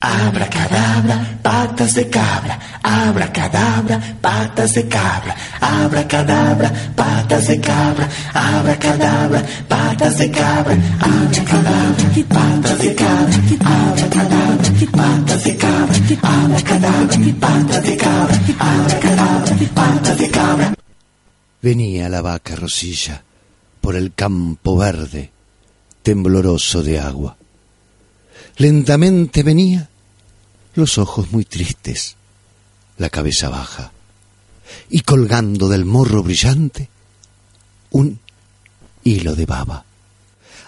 tum, Abracadabra, patas de cabra, abracadabra, patas de cabra, abracadabra, patas de cabra, abracadabra, patas de cabra, abracadabra, patas de cabra, abracadabra, patas de cabra, abracadabra, patas de cabra, abracadabra, patas de cabra. Venía la vaca Rosilla por el campo verde, tembloroso de agua. Lentamente venía, los ojos muy tristes, la cabeza baja, y colgando del morro brillante, un hilo de baba.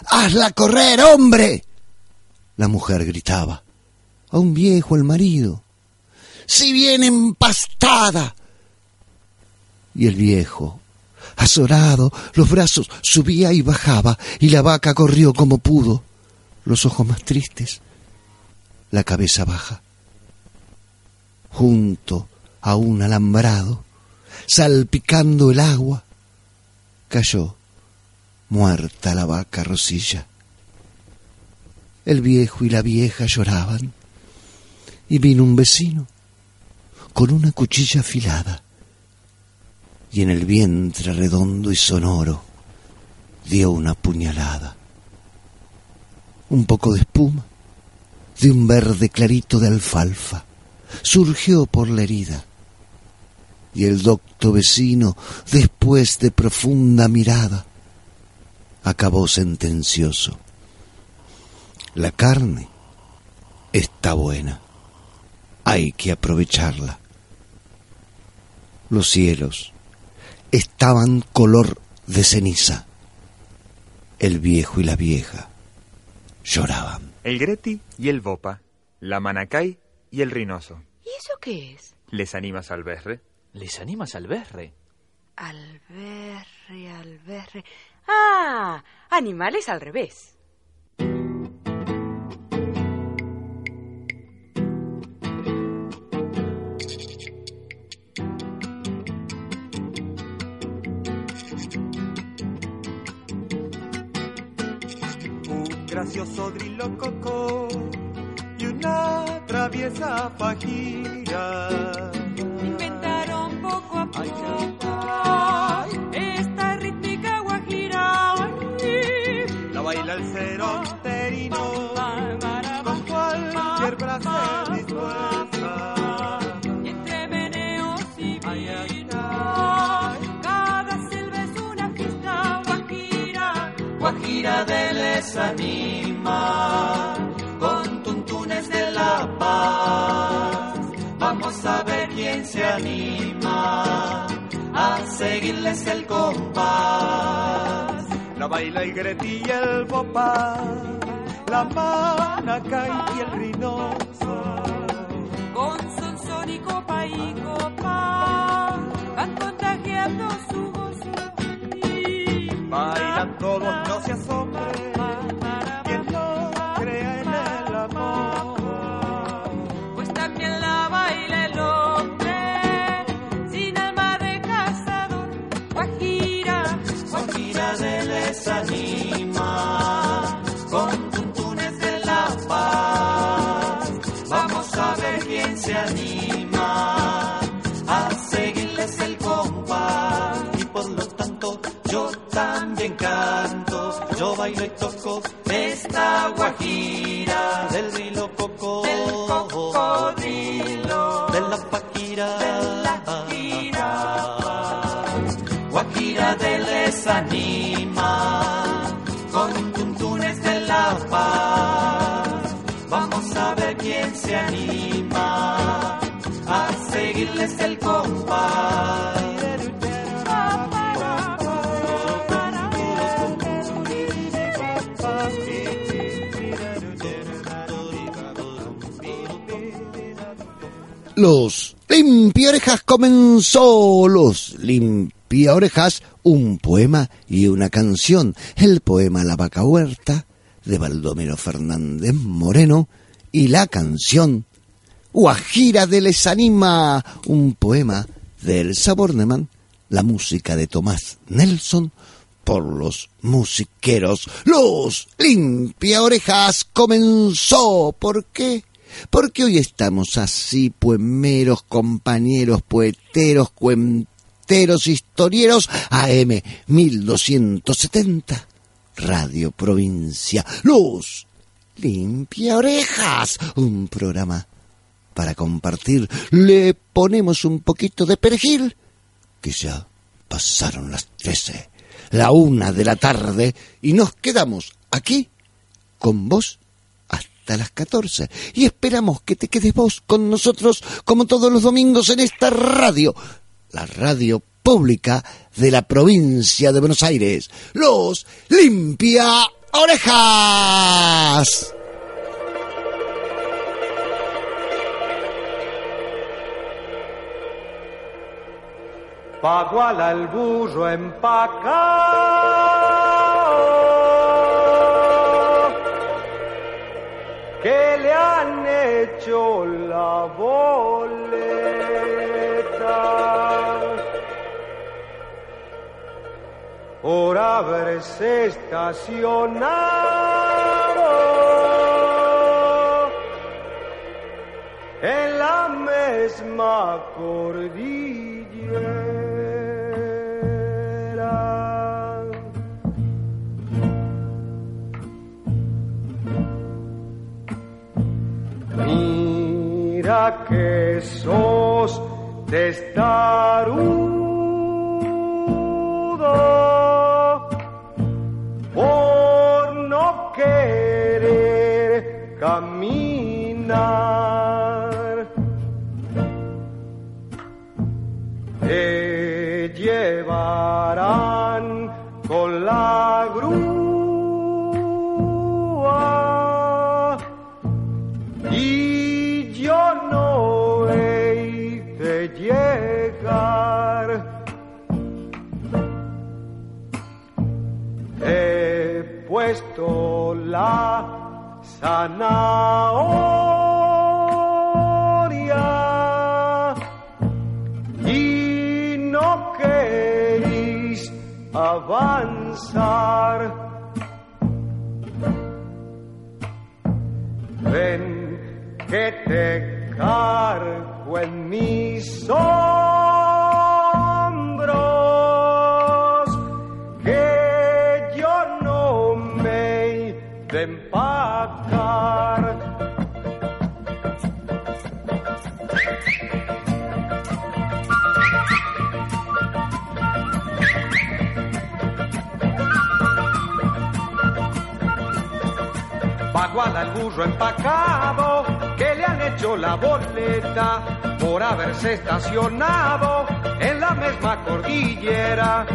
¡Hazla correr, hombre! La mujer gritaba. A un viejo el marido. ¡Si viene empastada! Y el viejo, azorado, los brazos subía y bajaba, y la vaca corrió como pudo, los ojos más tristes, la cabeza baja. Junto a un alambrado, salpicando el agua, cayó muerta la vaca Rosilla. El viejo y la vieja lloraban, y vino un vecino con una cuchilla afilada, y en el vientre redondo y sonoro dio una puñalada. Un poco de espuma, de un verde clarito de alfalfa, surgió por la herida, y el docto vecino, después de profunda mirada, acabó sentencioso. La carne está buena, hay que aprovecharla. Los cielos estaban color de ceniza. El viejo y la vieja lloraban. El Greti y el Bopa, la Manacay y el Rinoso. ¿Y eso qué es? ¿Les animas al berre? ¿Les animas al berre? Alberre, alberre. Ah, animales al revés. Un gracioso drilo coco y una traviesa fajira. Inventaron poco a poco esta rítmica guajira. La baila el ceronterino con cualquier brazo Guajira de les anima con tuntunes de la paz. Vamos a ver quién se anima a seguirles el compás. La baila el Greti y el Bopa, la Manacay y el Rinoso. Con son, son y copa y copa, van contagiando su gozo. Bailan todos, bailó y tocó esta guajira del hilo coco, cocodrilo, de la paquira, de la guajira, guajira de les anima, con tuntunes de la paz, vamos a ver quién se anima a seguirles el coco. Los limpia orejas comenzó. Los limpia orejas, un poema y una canción. El poema La vaca huerta de Baldomero Fernández Moreno y la canción Guajira de Les Anima, un poema de Elsa Bornemann, la música de Tomás Nelson por los musiqueros. Los limpia orejas comenzó. ¿Por qué? Porque hoy estamos así, poemeros, compañeros, poeteros, cuenteros, historieros, AM 1270, Radio Provincia, Luz, Limpia Orejas, un programa para compartir. Le ponemos un poquito de perejil, que ya pasaron las trece, la una de la tarde, y nos quedamos aquí con vos hasta las 14 y esperamos que te quedes vos con nosotros como todos los domingos en esta radio, la radio pública de la provincia de Buenos Aires, los limpia orejas. Paguala el burro empacado hecho la boleta por haberse estacionado en la misma cordillera. Que sos testarudo zanahoria y no queréis avanzar. Ven que te Burro empacado que le han hecho la boleta por haberse estacionado en la misma cordillera.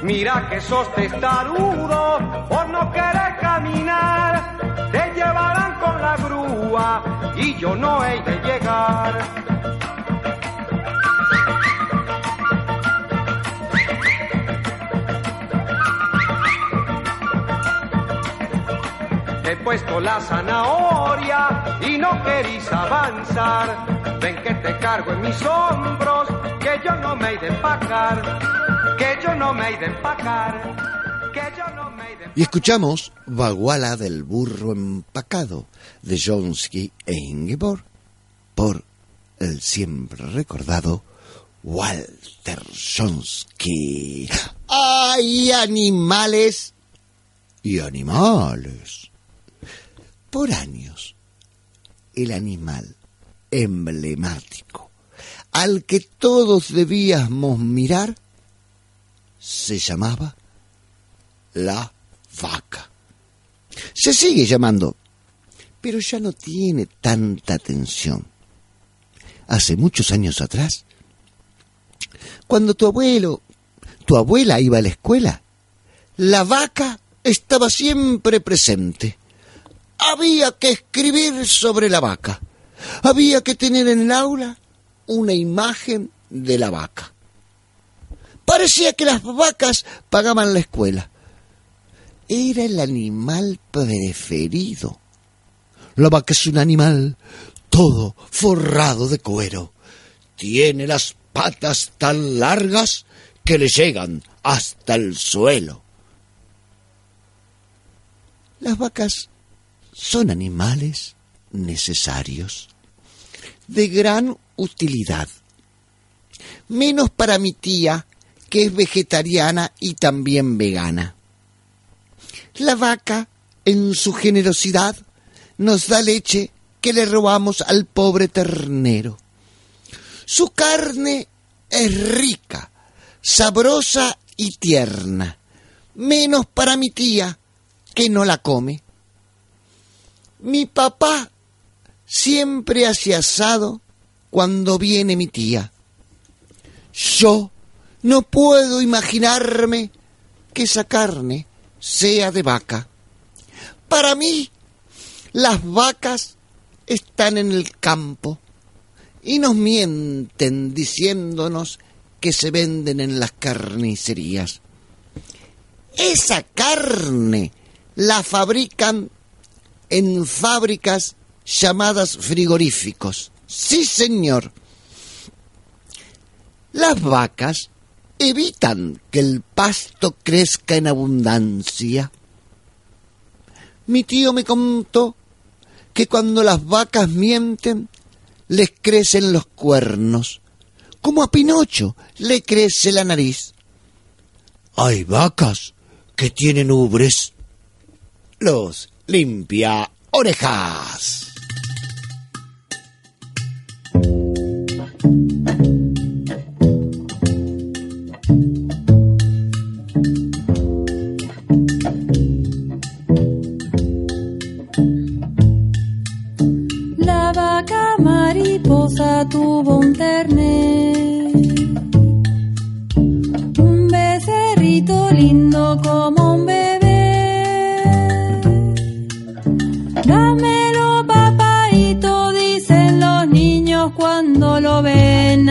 Mira que sos testarudo por no querer caminar. Te llevarán con la grúa y yo no he de llegar. Y Y escuchamos Baguala del burro empacado de Jonsky e Ingeborg por el siempre recordado Walter Jonsky. ¡Ay, animales! Y animales. Por años, el animal emblemático al que todos debíamos mirar se llamaba la vaca. Se sigue llamando, pero ya no tiene tanta atención. Hace muchos años atrás, cuando tu abuelo, tu abuela iba a la escuela, la vaca estaba siempre presente. Había que escribir sobre la vaca. Había que tener en el aula una imagen de la vaca. Parecía que las vacas pagaban la escuela. Era el animal preferido. La vaca es un animal todo forrado de cuero. Tiene las patas tan largas que le llegan hasta el suelo. Las vacas son animales necesarios, de gran utilidad, menos para mi tía, que es vegetariana y también vegana. La vaca, en su generosidad, nos da leche que le robamos al pobre ternero. Su carne es rica, sabrosa y tierna, menos para mi tía, que no la come. Mi papá siempre hace asado cuando viene mi tía. Yo no puedo imaginarme que esa carne sea de vaca. Para mí, las vacas están en el campo y nos mienten diciéndonos que se venden en las carnicerías. Esa carne la fabrican en fábricas llamadas frigoríficos. Sí, señor. Las vacas evitan que el pasto crezca en abundancia. Mi tío me contó que cuando las vacas mienten, les crecen los cuernos, como a Pinocho le crece la nariz. Hay vacas que tienen ubres. Los limpia orejas. La vaca mariposa tuvo un terner, un becerrito lindo como cuando lo ven.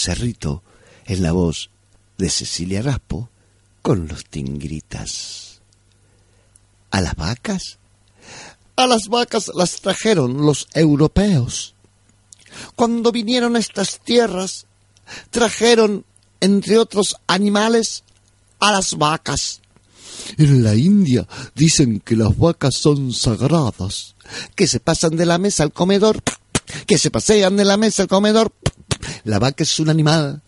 Becerrito en la voz de Cecilia Raspo con los tingritas. ¿A las vacas? A las vacas las trajeron los europeos. Cuando vinieron a estas tierras, trajeron, entre otros animales, a las vacas. En la India dicen que las vacas son sagradas, que se pasan de la mesa al comedor, que se pasean de la mesa al comedor. La vaca es un animal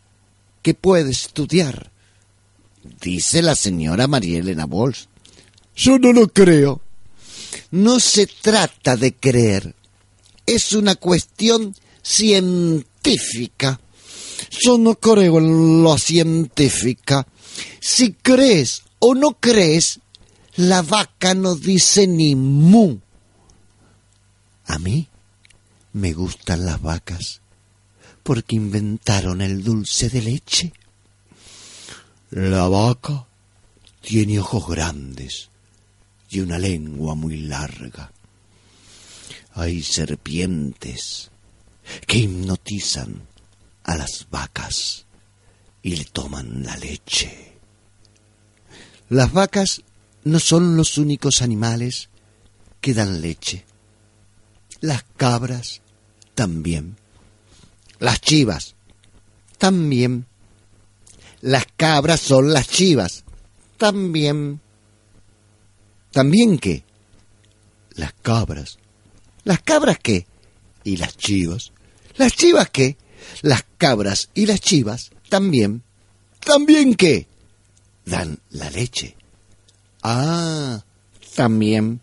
que puede estudiar, dice la señora María Elena Bols. Yo no lo creo. No se trata de creer, es una cuestión científica. Yo no creo en lo científica. Si crees o no crees, la vaca no dice ni mu. A mí me gustan las vacas porque inventaron el dulce de leche. La vaca tiene ojos grandes y una lengua muy larga. Hay serpientes que hipnotizan a las vacas y le toman la leche. Las vacas no son los únicos animales que dan leche. Las cabras también. Las chivas también. Las cabras son las chivas también. ¿También qué? Las cabras. ¿Las cabras qué? ¿Y las chivas? ¿Las chivas qué? Las cabras y las chivas también. ¿También qué? Dan la leche. Ah, también.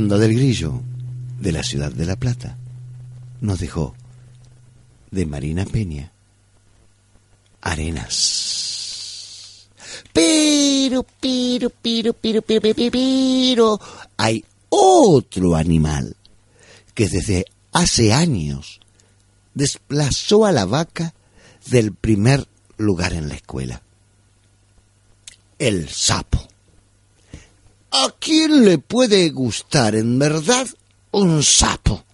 Banda del grillo de la ciudad de La Plata nos dejó de Marina Peña Arenas. Pero, pero, pero, pero, pero, pero, pero, hay otro animal que desde hace años desplazó a la vaca del primer lugar en la escuela. El sapo. ¿A quién le puede gustar en verdad un sapo?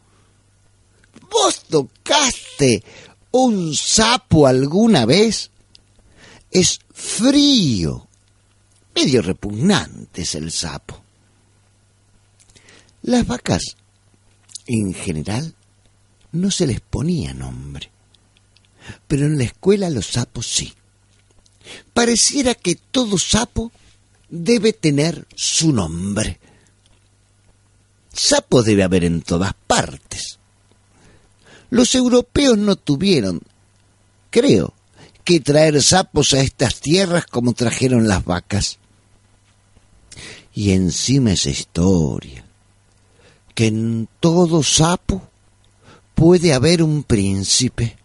¿Vos tocaste un sapo alguna vez? Es frío. Medio repugnante es el sapo. Las vacas, en general, no se les ponía nombre, pero en la escuela los sapos sí. Pareciera que todo sapo debe tener su nombre. Sapo debe haber en todas partes. Los europeos no tuvieron, creo, que traer sapos a estas tierras como trajeron las vacas. Y encima esa historia, que en todo sapo puede haber un príncipe.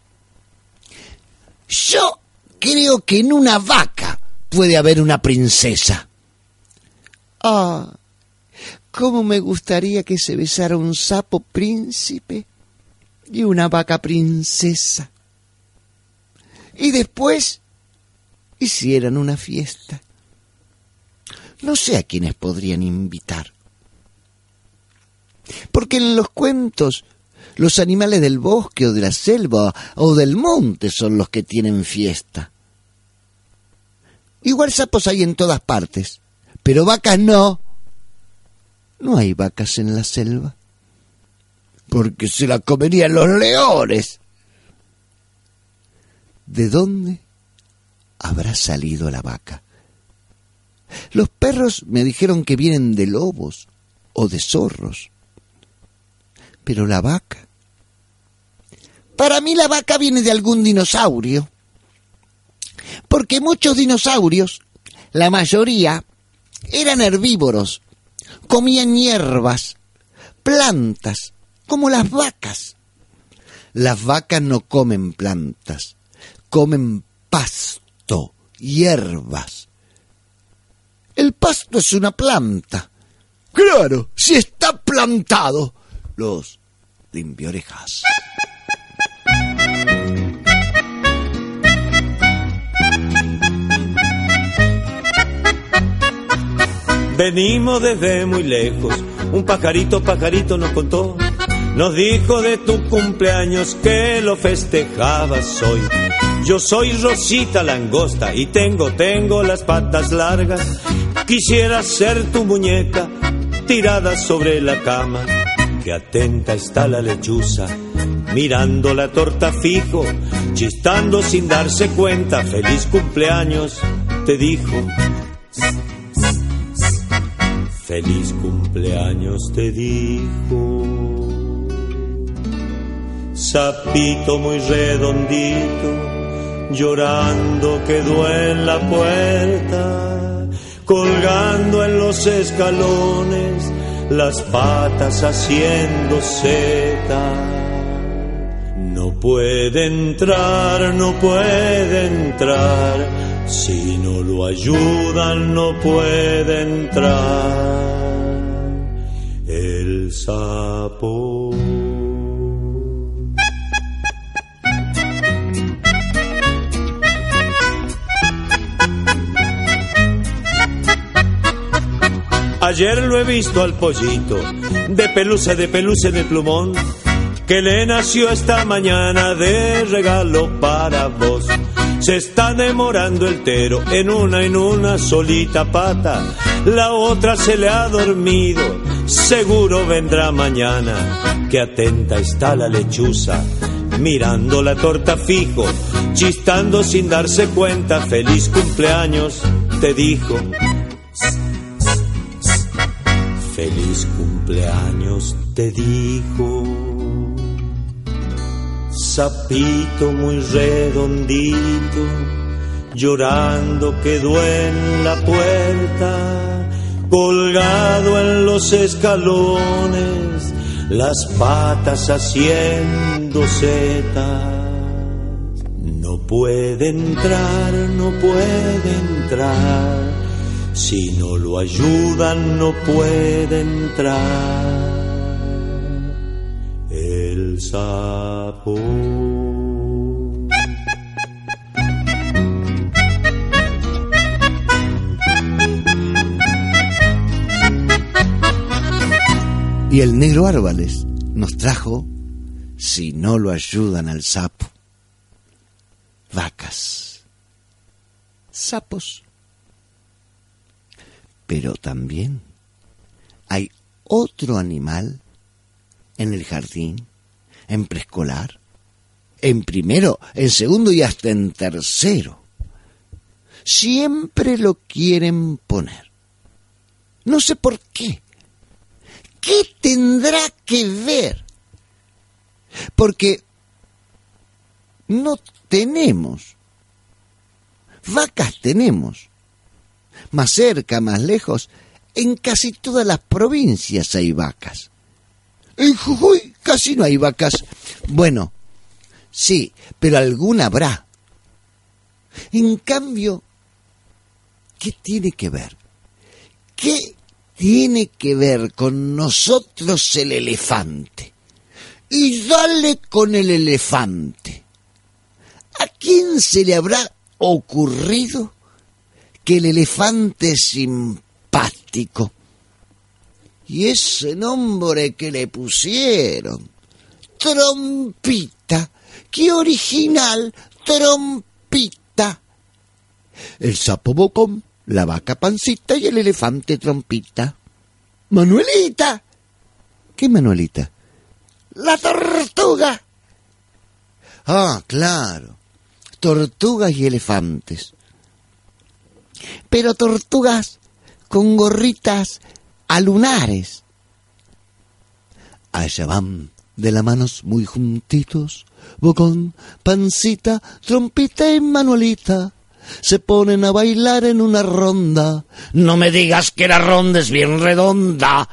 Yo creo que en una vaca puede haber una princesa. Ah, cómo me gustaría que se besara un sapo príncipe y una vaca princesa. Y después hicieran una fiesta. No sé a quiénes podrían invitar. Porque en los cuentos los animales del bosque o de la selva o del monte son los que tienen fiesta. Igual sapos hay en todas partes, pero vacas no. No hay vacas en la selva, porque se la comerían los leones. ¿De dónde habrá salido la vaca? Los perros me dijeron que vienen de lobos o de zorros. Pero la vaca. Para mí la vaca viene de algún dinosaurio. Porque muchos dinosaurios, la mayoría, eran herbívoros, comían hierbas, plantas, como las vacas. Las vacas no comen plantas, comen pasto, hierbas. El pasto es una planta. Claro, si está plantado. Los limpiorejas. Venimos desde muy lejos, un pajarito, pajarito nos contó, nos dijo de tu cumpleaños que lo festejabas hoy. Yo soy Rosita Langosta y tengo, tengo las patas largas. Quisiera ser tu muñeca tirada sobre la cama. Que atenta está la lechuza, mirando la torta fijo, chistando sin darse cuenta. Feliz cumpleaños, te dijo. Feliz cumpleaños, te dijo. Sapito muy redondito, llorando quedó en la puerta, colgando en los escalones, las patas haciendo seta. No puede entrar, no puede entrar, si no lo ayudan no puede entrar. Sapo. Ayer lo he visto al pollito, de pelusa, de pelusa el plumón, que le nació esta mañana de regalo para vos. Se está demorando el tero en una en una solita pata, la otra se le ha dormido, seguro vendrá mañana, que atenta está la lechuza, mirando la torta fijo, chistando sin darse cuenta, feliz cumpleaños, te dijo. Feliz cumpleaños te dijo. Sapito muy redondito, llorando quedó en la puerta, colgado en los escalones, las patas haciendo setas. No puede entrar, no puede entrar si no lo ayudan no puede entrar el sapo. Y el negro Árvales nos trajo, si no lo ayudan al sapo, vacas, sapos pero también hay otro animal en el jardín, en preescolar, en primero, en segundo y hasta en tercero. Siempre lo quieren poner. No sé por qué. ¿Qué tendrá que ver? Porque no tenemos. Vacas tenemos. Más cerca, más lejos, en casi todas las provincias hay vacas. En Jujuy casi no hay vacas. Bueno, sí, pero alguna habrá. En cambio, ¿qué tiene que ver? ¿Qué tiene que ver con nosotros el elefante? Y dale con el elefante. ¿A quién se le habrá ocurrido que el elefante es simpático? Y ese nombre que le pusieron, trompita, qué original, trompita. El sapo bocón, la vaca pancita y el elefante trompita. Manuelita. ¿Qué Manuelita? La tortuga. Ah, claro. Tortugas y elefantes. Pero tortugas con gorritas a lunares. Allá van de las manos muy juntitos, bocón, pancita, trompita y manuelita. Se ponen a bailar en una ronda. No me digas que la ronda es bien redonda.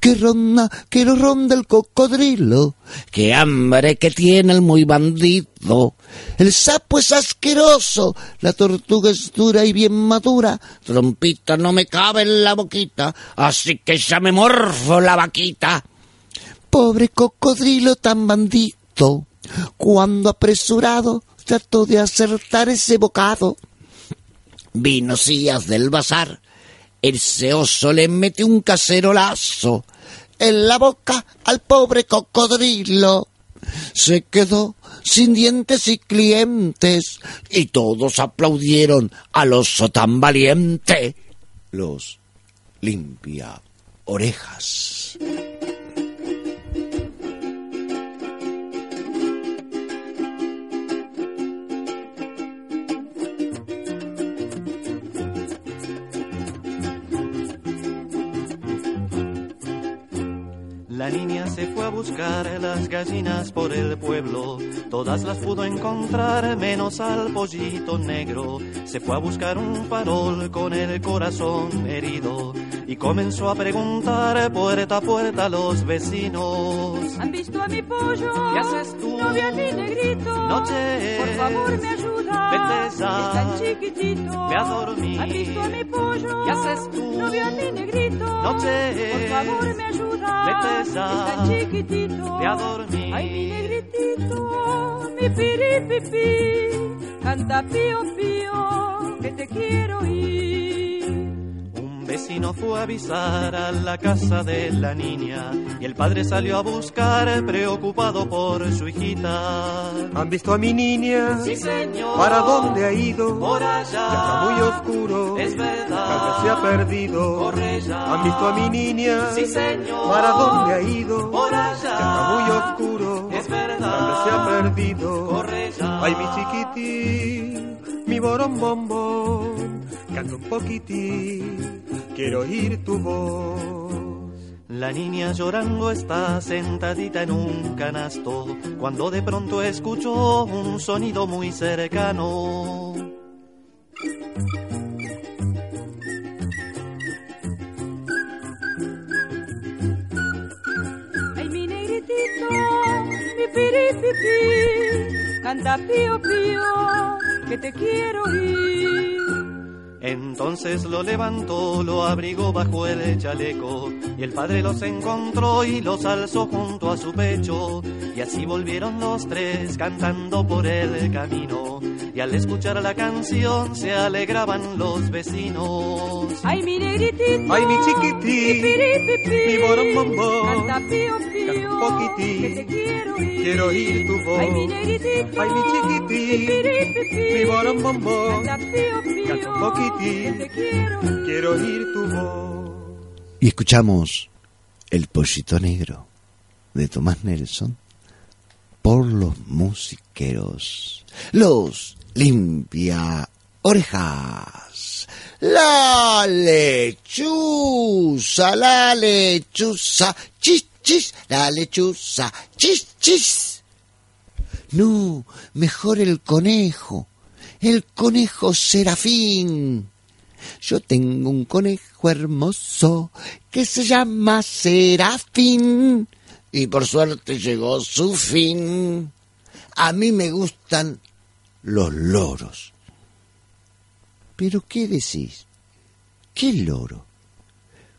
Que ronda, que lo ronda el cocodrilo. Que hambre que tiene el muy bandido. El sapo es asqueroso. La tortuga es dura y bien madura. Trompita no me cabe en la boquita. Así que ya me morfo la vaquita. Pobre cocodrilo tan bandido. Cuando apresurado trató de acertar ese bocado. Vinocías del bazar. Ese oso le mete un cacerolazo en la boca al pobre cocodrilo. Se quedó sin dientes y clientes y todos aplaudieron al oso tan valiente. Los limpia orejas. La niña se fue a buscar las gallinas por el pueblo, todas las pudo encontrar menos al pollito negro. Se fue a buscar un farol con el corazón herido y comenzó a preguntar puerta a puerta a los vecinos. ¿Han visto a mi pollo? ¿Qué haces tú? No veo a mi negrito. Noche. Por favor, me ayuda. Vete ya. Es tan chiquitito. Ve a dormir. ¿Han visto a mi pollo? ¿Qué haces tú? No veo a mi negrito. Noche. Por favor, me ayuda. Vete tan chiquitito. Ve a dormir. Ay, mi negritito. Mi piripipi. Canta pío pío. Que te quiero ir. Vecino fue a avisar a la casa de la niña y el padre salió a buscar preocupado por su hijita. ¿Han visto a mi niña? Sí, señor. ¿Para dónde ha ido? Por allá. Ya está muy oscuro. Es verdad. Tal vez se ha perdido. Corre ya. ¿Han visto a mi niña? Sí, señor. ¿Para dónde ha ido? Por allá. Ya está muy oscuro. Es verdad. Tal vez se ha perdido. Corre ya. Ay, mi chiquitín, mi bombón, canta un poquitín, quiero oír tu voz. La niña llorando está sentadita en un canasto cuando de pronto escuchó un sonido muy cercano. Ay, mi negritito, mi piripipi, canta pío pío, que te quiero ir. Entonces lo levantó, lo abrigó bajo el chaleco, y el padre los encontró y los alzó junto a su pecho, y así volvieron los tres cantando por el camino, y al escuchar la canción se alegraban los vecinos. Ay, mi negritito, Ay, mi chiquitín, mi piripipi, mi bombón, canta pío pío, poquitín, que te quiero ir. quiero oír tu voz. Ay, mi negritito, Ay, mi piripipi, mi bombón, canta pío pío, canta un Y escuchamos El pollito negro de Tomás Nelson por los musiqueros. Los limpia orejas. La lechuza, la lechuza, chis, chis, la lechuza, chis, chis. No, mejor el conejo, el conejo serafín. Yo tengo un conejo hermoso que se llama Serafín y por suerte llegó su fin. A mí me gustan los loros. Pero ¿qué decís? ¿Qué loro?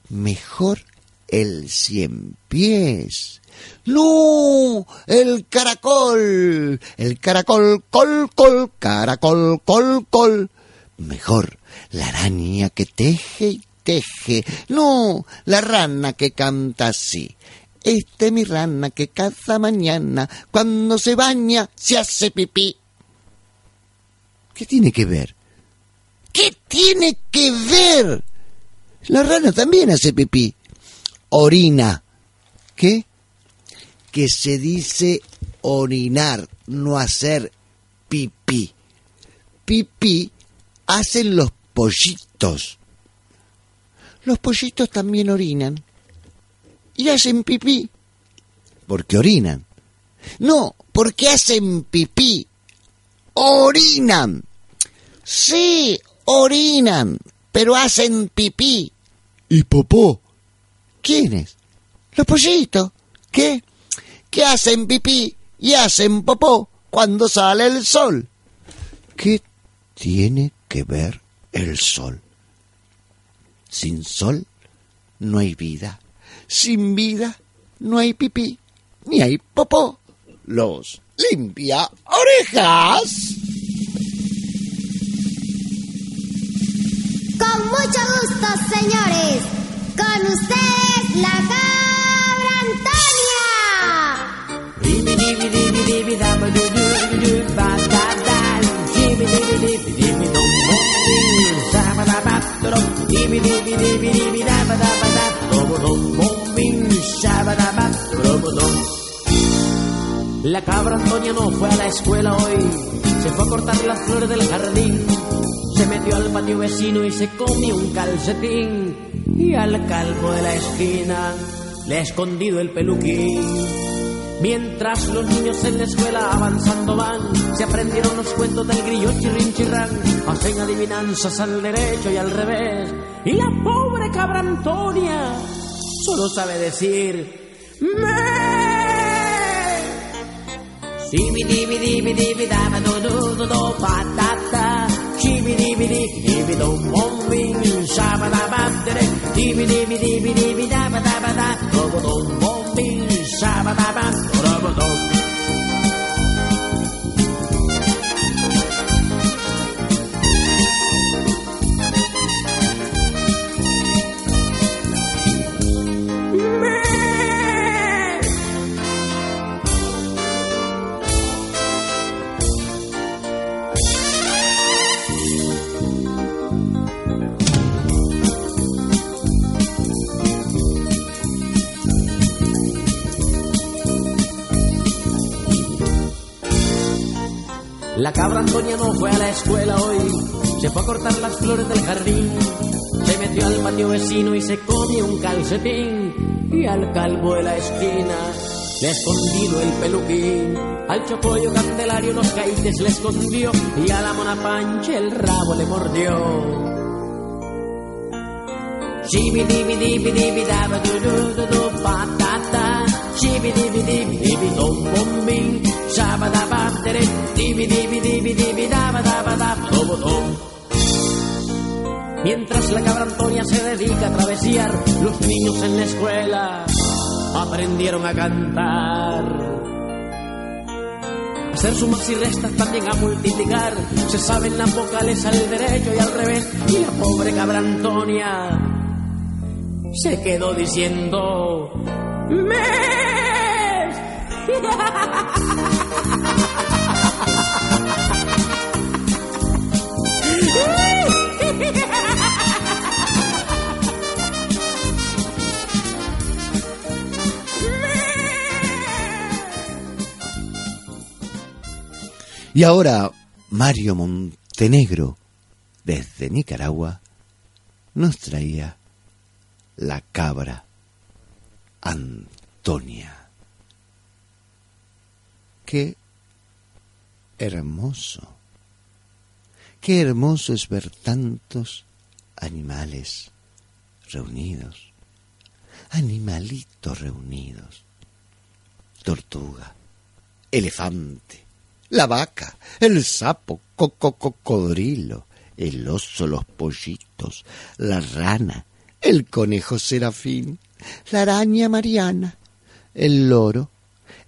Mejor el cien pies. No, el caracol, el caracol, col, col, caracol, col, col. Mejor la araña que teje y teje. No, la rana que canta así. Esta es mi rana que cada mañana, cuando se baña, se hace pipí. ¿Qué tiene que ver? ¿Qué tiene que ver? La rana también hace pipí. Orina. ¿Qué? Que se dice orinar, no hacer pipí. Pipí hacen los pollitos. Los pollitos también orinan y hacen pipí. Porque orinan. No, porque hacen pipí. Orinan. Sí, orinan, pero hacen pipí. ¿Y popó? ¿Quiénes? Los pollitos. ¿Qué? Que hacen pipí y hacen popó cuando sale el sol. ¿Qué tiene que ver el sol? Sin sol no hay vida. Sin vida no hay pipí, ni hay popó. Los limpia orejas. Con mucho gusto, señores. Con ustedes, la La cabra Antonia no fue a la escuela hoy, se fue a cortar las flores del jardín, se metió al patio vecino y se comió un calcetín, y al calvo de la esquina le ha escondido el peluquín. Mientras los niños en la escuela avanzando van, se aprendieron los cuentos del grillo chirrin chirrán, hacen adivinanzas al derecho y al revés, y la pobre cabra Antonia solo sabe decir, ¡Me! Dibi dibi dibi dibi daba do do do patata. Chibi dibi dibi dibi do bom bing shaba da ba dere. Dibi dibi dibi dibi daba daba da do do do bom bing shaba da ba do do do. La cabra Antonia no fue a la escuela hoy, se fue a cortar las flores del jardín, se metió al patio vecino y se comió un calcetín, y al calvo de la esquina le ha escondido el peluquín, al chopollo candelario los caites le escondió, y a la mona pancha el rabo le mordió. Patata. Shibi dibi dibi dibi dom bom bing. Shaba daba tere. Dibi dibi dibi dibi daba daba daba dobo dom. Mientras la cabra Antonia se dedica a travesar, los niños en la escuela aprendieron a cantar. Hacer sumas y restas también a multiplicar. Se saben las vocales al derecho y al revés. Y la pobre cabra Antonia se quedó diciendo mes. Y ahora Mario Montenegro, desde Nicaragua, nos traía la cabra Antonia. Qué hermoso, qué hermoso es ver tantos animales reunidos, animalitos reunidos, tortuga, elefante, la vaca, el sapo, coco, cocodrilo, el oso, los pollitos, la rana, el conejo serafín, la araña mariana, el loro,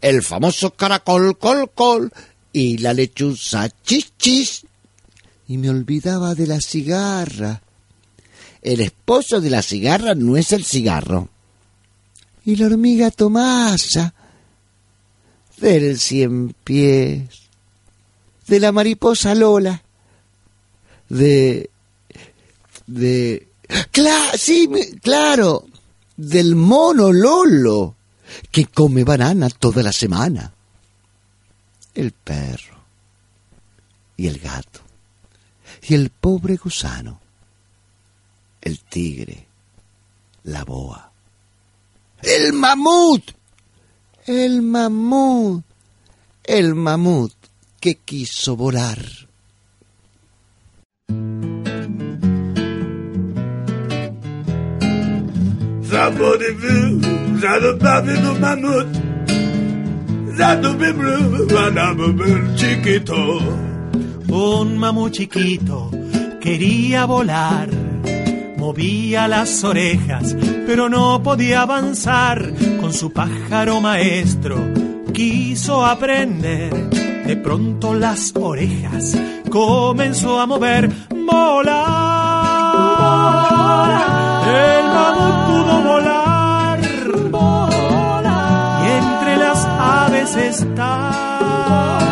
el famoso caracol col col y la lechuza chis chis. Y me olvidaba de la cigarra. El esposo de la cigarra no es el cigarro. Y la hormiga Tomasa del cien pies, de la mariposa Lola, de de Cla sí, claro, del mono Lolo, que come banana toda la semana. El perro y el gato y el pobre gusano, el tigre, la boa, el mamut, el mamut, el mamut que quiso volar. Un mamut chiquito quería volar Movía las orejas, pero no podía avanzar. Con su pájaro maestro quiso aprender. De pronto las orejas comenzó a mover, volar. Aves está.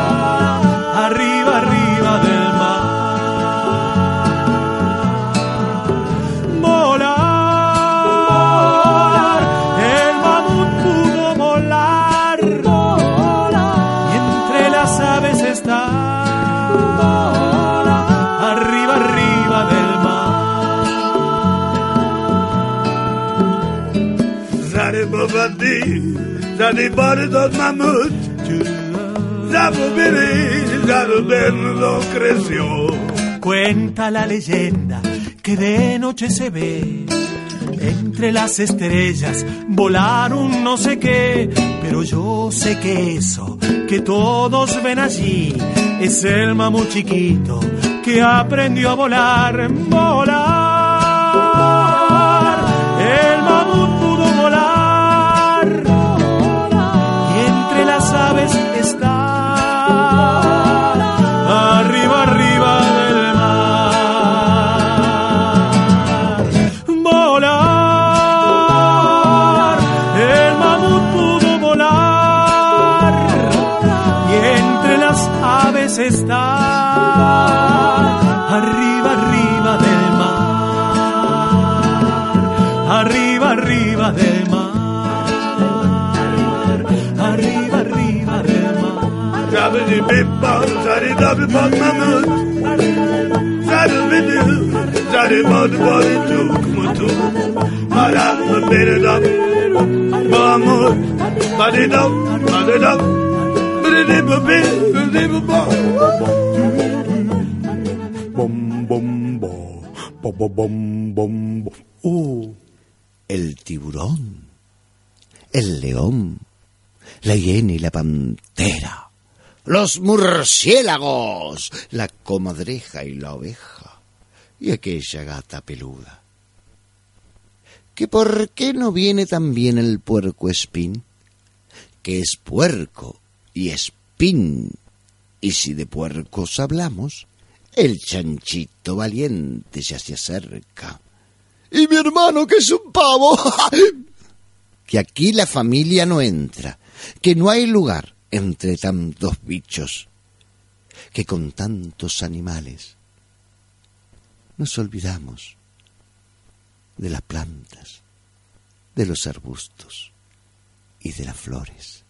Zabo biri Zado no creció Cuenta la leyenda que de noche se ve entre las estrellas volar un no sé qué, pero yo sé que eso que todos ven allí es el mamut chiquito que aprendió a volar, volar. Bom, bom, bo, bo, bo, bom, bom, bo. Uh, el tiburón, el león, la hiena y la pantera, los murciélagos, la comadreja y la oveja, y aquella gata peluda. ¿Que por qué no viene también el puerco espín? Que es puerco y espín. Y si de puercos hablamos, el chanchito valiente ya se acerca. Y mi hermano que es un pavo. que aquí la familia no entra, que no hay lugar entre tantos bichos, que con tantos animales nos olvidamos de las plantas, de los arbustos y de las flores.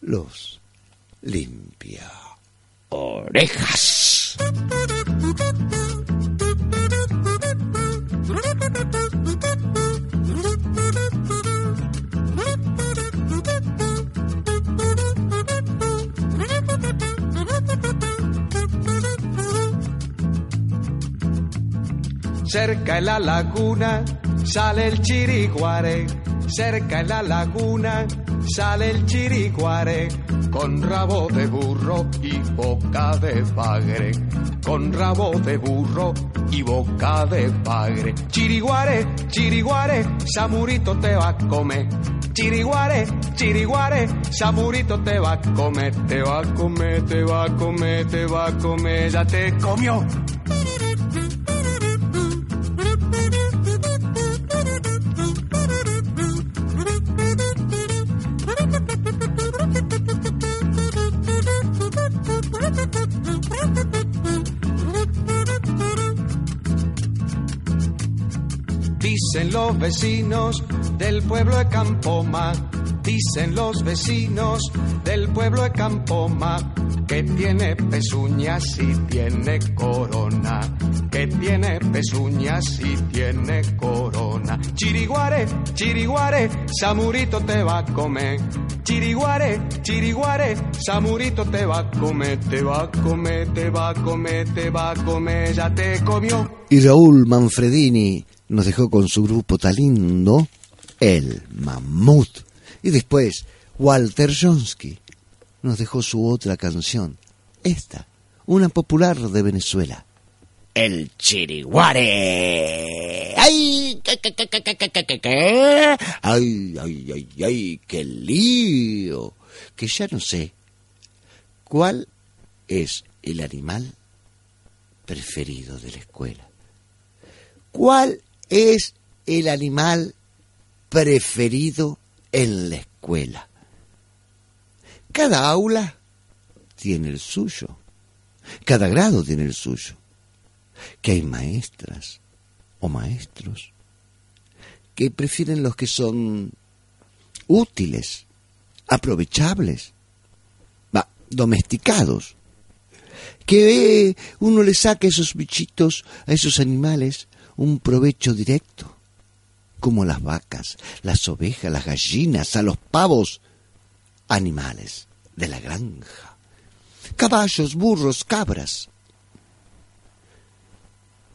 Los limpia. orejas. Cerca en la laguna sale el chiriguare, cerca en la laguna sale el chiriguare, con rabo de burro y boca de bagre, con rabo de burro y boca de bagre. Chiriguare, chiriguare, Samurito te va a comer. Chiriguare, chiriguare, Samurito te va a comer, te va a comer, te va a comer, te va a comer, ya te comió. Los vecinos del pueblo de Campoma, dicen los vecinos del pueblo de Campoma, que tiene pezuñas y tiene corona, que tiene pezuñas y tiene corona. Chiriguare, chiriguare, Samurito te va a comer. Chiriguare, chiriguare, Samurito te va a comer, te va a comer, te va a comer, te va a comer, ya te comió. Y Raúl Manfredini nos dejó con su grupo tan lindo, El Mamut. Y después Walter Jonsky nos dejó su otra canción, esta, una popular de Venezuela, El Chiriguare. ¡Ay! ¡Ay, ay, ay, ay! ¡Qué lío! Que ya no sé cuál es el animal preferido de la escuela. ¿Cuál es el animal preferido en la escuela? Cada aula tiene el suyo. Cada grado tiene el suyo. Que hay maestras o maestros que prefieren los que son útiles, aprovechables, va, domesticados. Que uno le saque a esos bichitos, a esos animales, un provecho directo, como las vacas, las ovejas, las gallinas, a los pavos, animales de la granja, caballos, burros, cabras.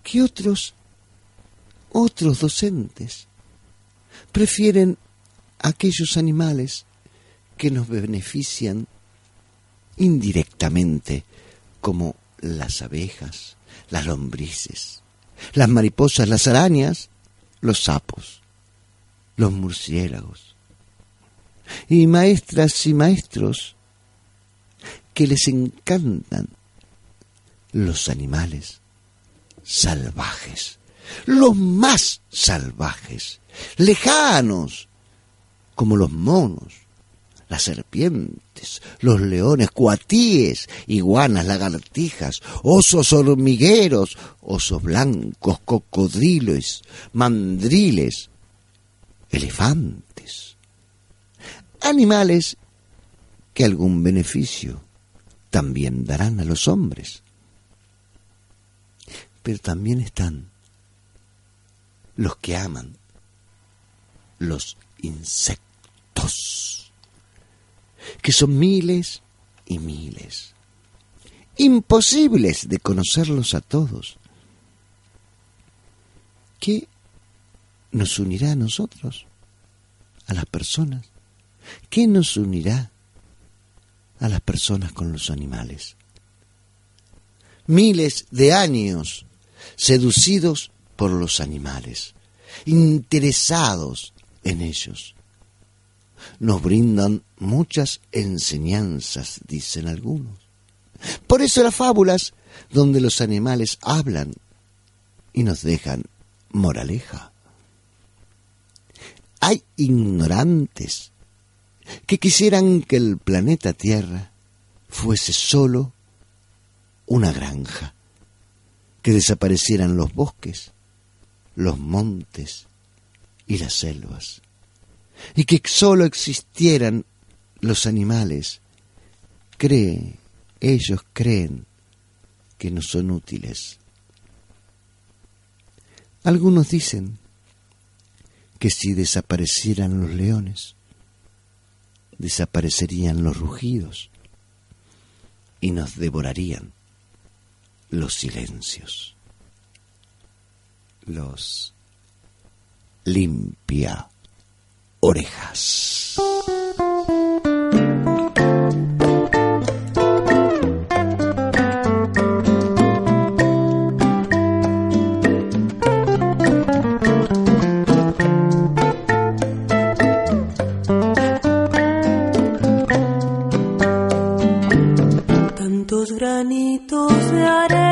Que otros, otros docentes, prefieren aquellos animales que nos benefician indirectamente, como las abejas, las lombrices, las mariposas, las arañas, los sapos, los murciélagos. Y maestras y maestros que les encantan los animales salvajes, los más salvajes, lejanos, como los monos, las serpientes, los leones, cuatíes, iguanas, lagartijas, osos hormigueros, osos blancos, cocodrilos, mandriles, elefantes, animales que algún beneficio también darán a los hombres. Pero también están los que aman los insectos que son miles y miles, imposibles de conocerlos a todos. ¿Qué nos unirá a nosotros, a las personas? ¿Qué nos unirá a las personas con los animales? Miles de años seducidos por los animales, interesados en ellos nos brindan muchas enseñanzas, dicen algunos. Por eso las fábulas, donde los animales hablan y nos dejan moraleja. Hay ignorantes que quisieran que el planeta Tierra fuese solo una granja, que desaparecieran los bosques, los montes y las selvas y que sólo existieran los animales, cree ellos creen que no son útiles. Algunos dicen que si desaparecieran los leones, desaparecerían los rugidos y nos devorarían los silencios. Los limpia orejas. Tantos granitos de arena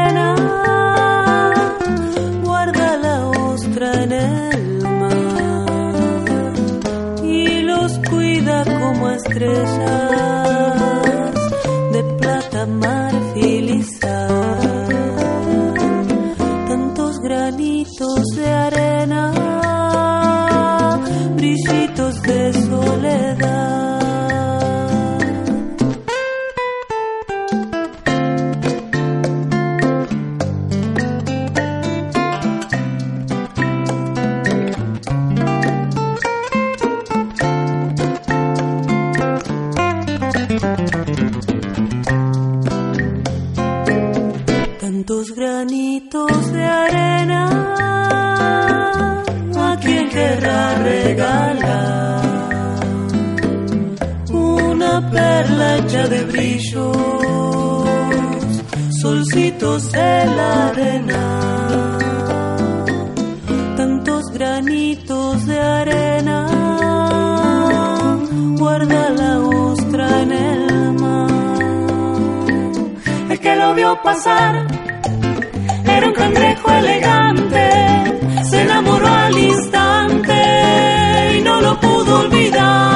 solcitos de la arena, tantos granitos de arena, guarda la ostra en el mar. El que lo vio pasar era un cangrejo elegante, se enamoró al instante y no lo pudo olvidar.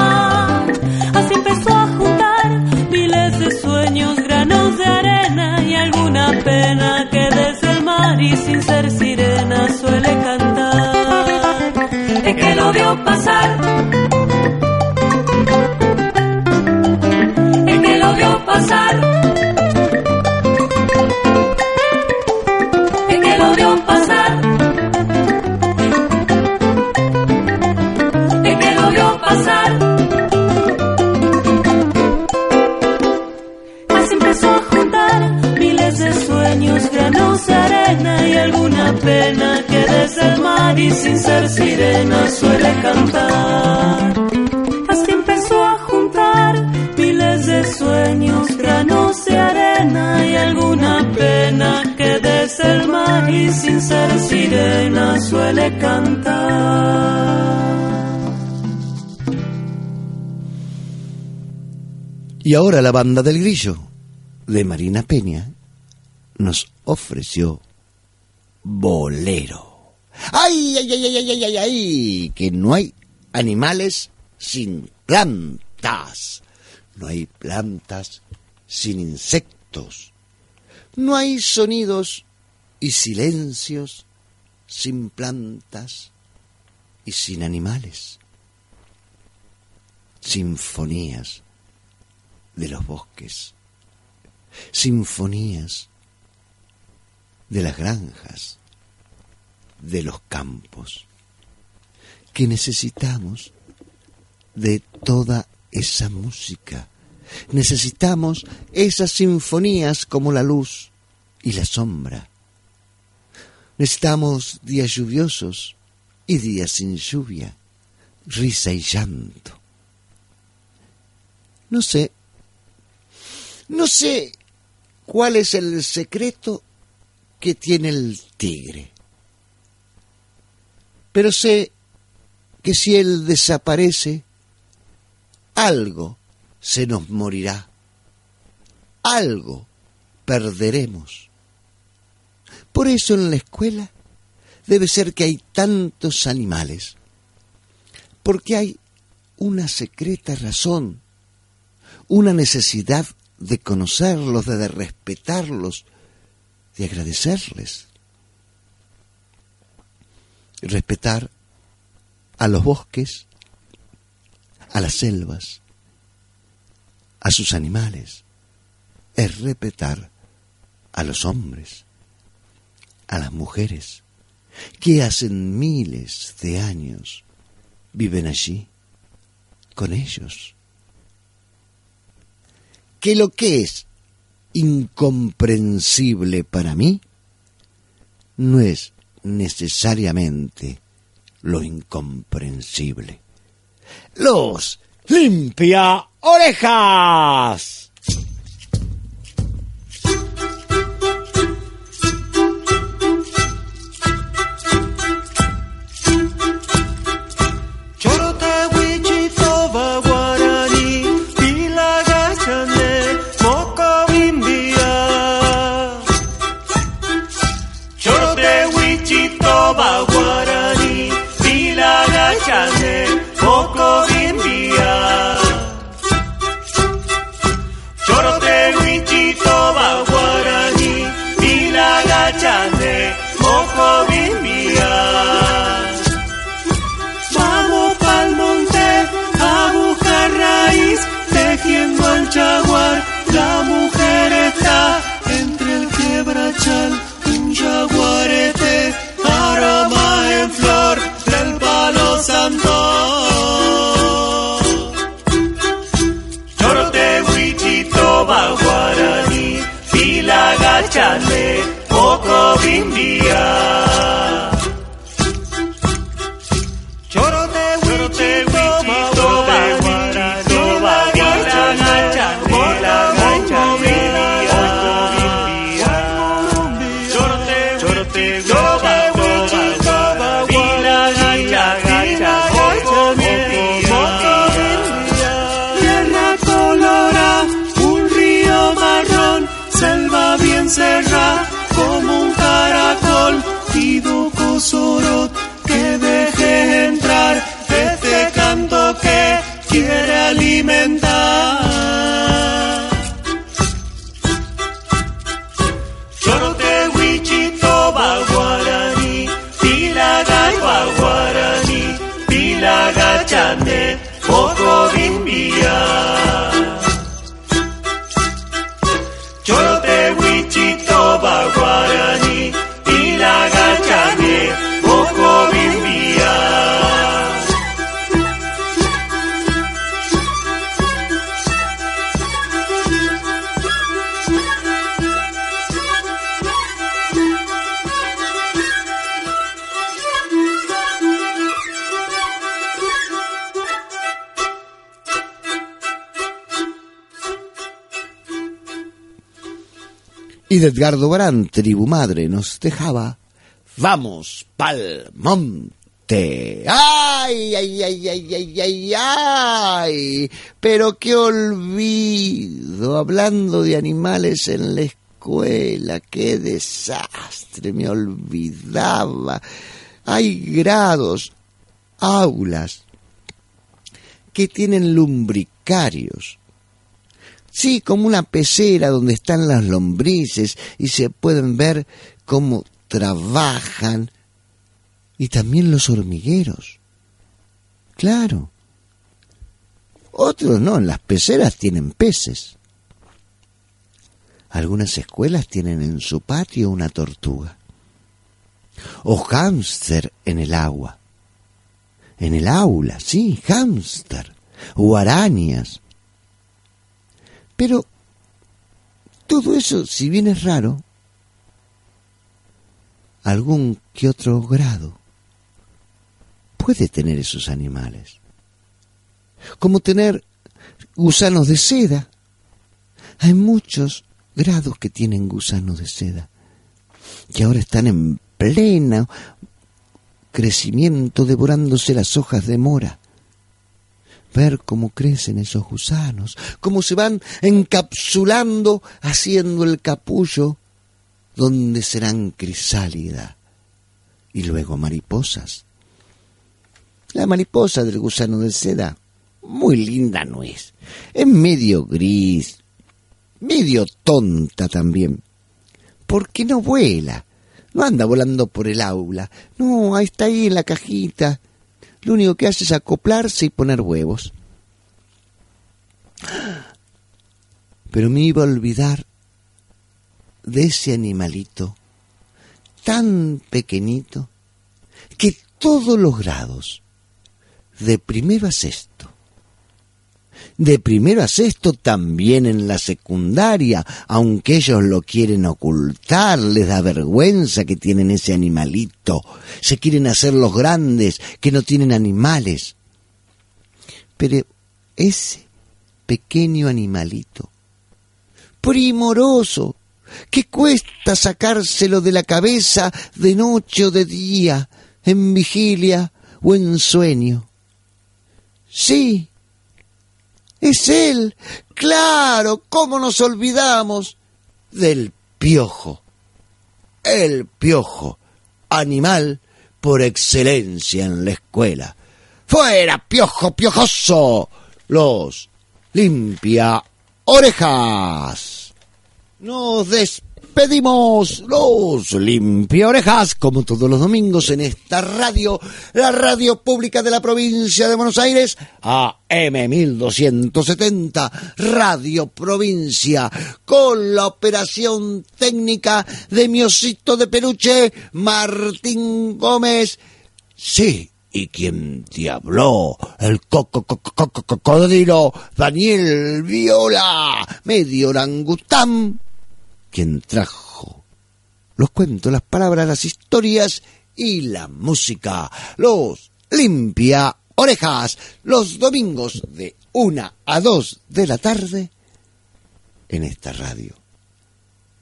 Que desde el mar y sin ser sirena suele cantar. El que lo vio pasar, el que lo vio pasar. Y sin ser sirena suele cantar. Así empezó a juntar miles de sueños, granos de arena y alguna pena que desde el mar y sin ser sirena suele cantar. Y ahora la banda del grillo de Marina Peña nos ofreció bolero. ¡Ay, ay, ay, ay, ay, ay, ay! Que no hay animales sin plantas. No hay plantas sin insectos. No hay sonidos y silencios sin plantas y sin animales. Sinfonías de los bosques, sinfonías de las granjas, de los campos, que necesitamos de toda esa música. Necesitamos esas sinfonías como la luz y la sombra. Necesitamos días lluviosos y días sin lluvia, risa y llanto. No sé, no sé cuál es el secreto que tiene el tigre, pero sé que si él desaparece, algo se nos morirá, algo perderemos. Por eso en la escuela debe ser que hay tantos animales, porque hay una secreta razón, una necesidad de conocerlos, de respetarlos, de agradecerles. Respetar a los bosques, a las selvas, a sus animales, es respetar a los hombres, a las mujeres, que hacen miles de años viven allí con ellos. Que lo que es incomprensible para mí no es necesariamente lo incomprensible. Los limpia orejas. Edgardo Barán, tribu madre, nos dejaba. Vamos pa'l monte. ¡Ay, ay, ay, ay, ay, ay, ay! Pero qué olvido, hablando de animales en la escuela, qué desastre, me olvidaba. Hay grados, aulas, que tienen lumbricarios. Sí, como una pecera donde están las lombrices y se pueden ver cómo trabajan. Y también los hormigueros. Claro. Otros no, en las peceras tienen peces. Algunas escuelas tienen en su patio una tortuga. O hámster en el agua. En el aula, sí, hámster. O arañas. Pero todo eso, si bien es raro, algún que otro grado puede tener esos animales. Como tener gusanos de seda. Hay muchos grados que tienen gusanos de seda, que ahora están en pleno crecimiento devorándose las hojas de mora ver cómo crecen esos gusanos, cómo se van encapsulando haciendo el capullo donde serán crisálida. Y luego mariposas. La mariposa del gusano de seda, muy linda no es, es medio gris, medio tonta también, porque no vuela, no anda volando por el aula, no, está ahí en la cajita, lo único que hace es acoplarse y poner huevos. pero me iba a olvidar de ese animalito tan pequeñito que todos los grados, de primero a de primero a sexto también en la secundaria, aunque ellos lo quieren ocultar, les da vergüenza que tienen ese animalito, se quieren hacer los grandes que no tienen animales. Pero ese pequeño animalito, primoroso, que cuesta sacárselo de la cabeza de noche o de día, en vigilia o en sueño. Sí, es él. Claro, ¿cómo nos olvidamos del piojo? El piojo, animal por excelencia en la escuela. ¡Fuera, piojo, piojoso! Los limpia orejas. Nos despedimos los limpia orejas, como todos los domingos en esta radio, la radio pública de la provincia de Buenos Aires, AM 1270, Radio Provincia, con la operación técnica de mi osito de peluche, Martín Gómez. Sí, y quien te habló, el coco, cocodrilo, Daniel Viola, medio orangután, quien trajo los cuentos, las palabras, las historias y la música, los limpia orejas, los domingos de una a dos de la tarde en esta radio,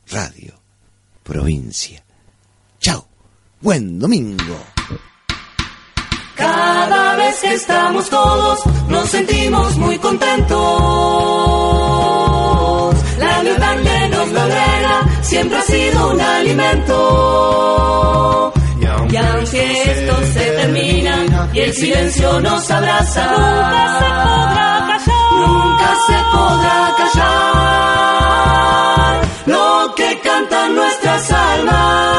Radio Provincia. Chao, buen domingo. Cada vez que estamos todos nos sentimos muy contentos. La libertad que nos congrega siempre ha sido un alimento. Y aunque esto se termina y el silencio nos abraza, nunca se podrá callar. Nunca se podrá callar lo que cantan nuestras almas.